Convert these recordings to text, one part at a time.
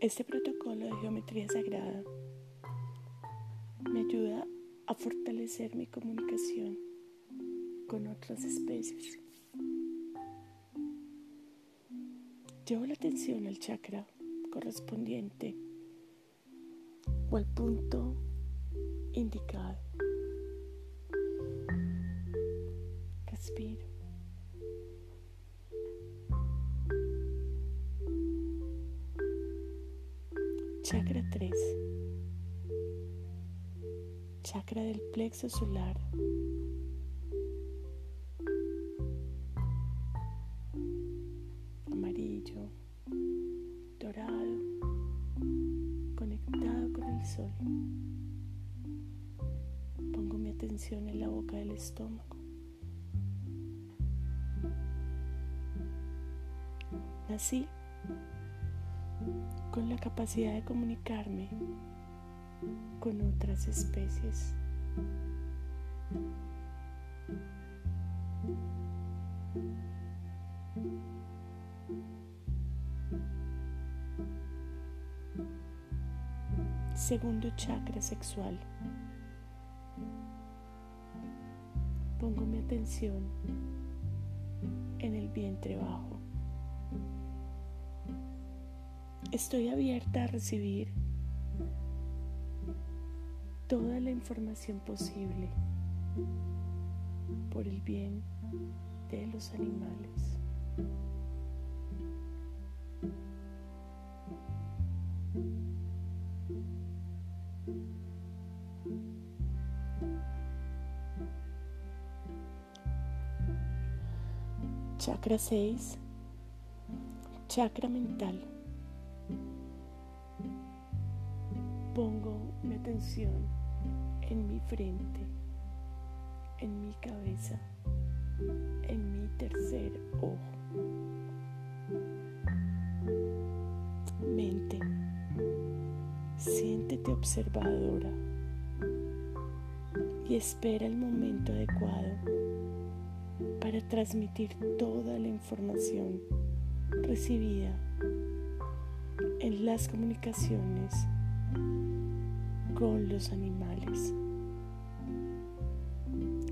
Este protocolo de geometría sagrada me ayuda a fortalecer mi comunicación con otras especies. Llevo la atención al chakra correspondiente o al punto indicado. Respiro. Chakra 3. Chakra del plexo solar. Amarillo, dorado, conectado con el sol. Pongo mi atención en la boca del estómago. Así con la capacidad de comunicarme con otras especies. Segundo chakra sexual. Pongo mi atención en el vientre bajo. Estoy abierta a recibir toda la información posible por el bien de los animales. Chakra 6. Chakra mental. Pongo mi atención en mi frente, en mi cabeza, en mi tercer ojo. Mente, siéntete observadora y espera el momento adecuado para transmitir toda la información recibida en las comunicaciones con los animales.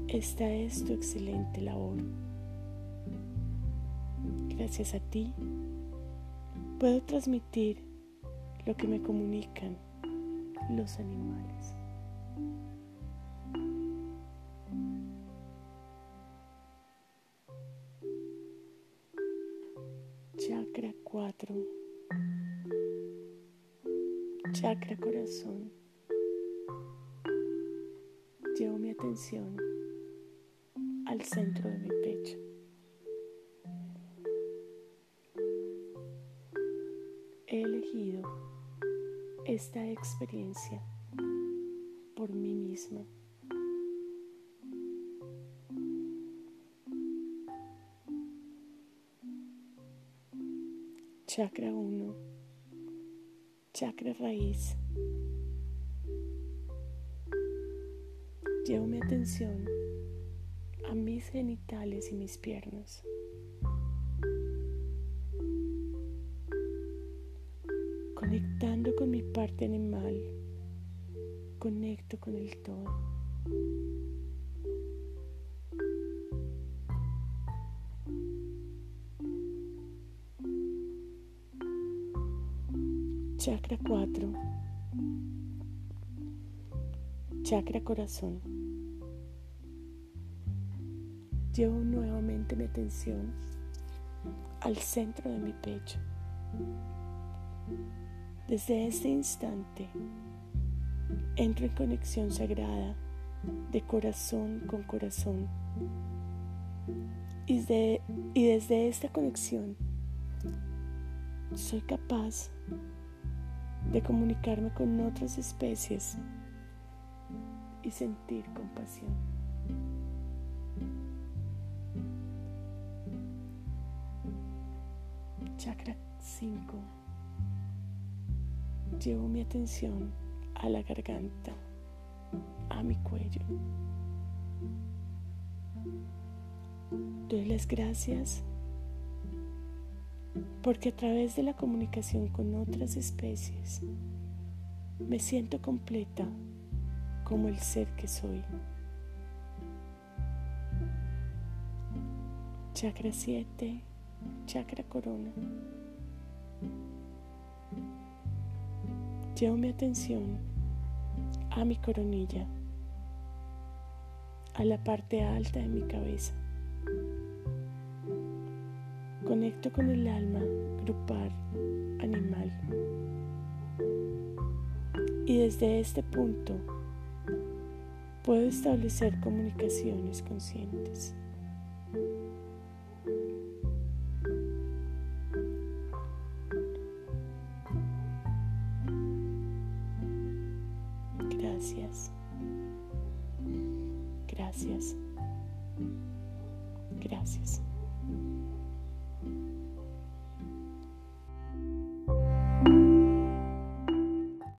Esta es tu excelente labor. Gracias a ti puedo transmitir lo que me comunican los animales. Chakra 4. Chakra corazón llevo mi atención al centro de mi pecho. He elegido esta experiencia por mí misma. Chakra 1, chakra raíz. Llevo mi atención a mis genitales y mis piernas. Conectando con mi parte animal, conecto con el todo. Chakra 4. Chakra corazón. Llevo nuevamente mi atención al centro de mi pecho. Desde este instante entro en conexión sagrada de corazón con corazón. Y, y desde esta conexión soy capaz de comunicarme con otras especies y sentir compasión. Chakra 5. Llevo mi atención a la garganta, a mi cuello. Doy las gracias porque a través de la comunicación con otras especies me siento completa como el ser que soy. Chakra 7, chakra corona. Llevo mi atención a mi coronilla, a la parte alta de mi cabeza. Conecto con el alma grupal animal. Y desde este punto puedo establecer comunicaciones conscientes. Gracias. Gracias. Gracias.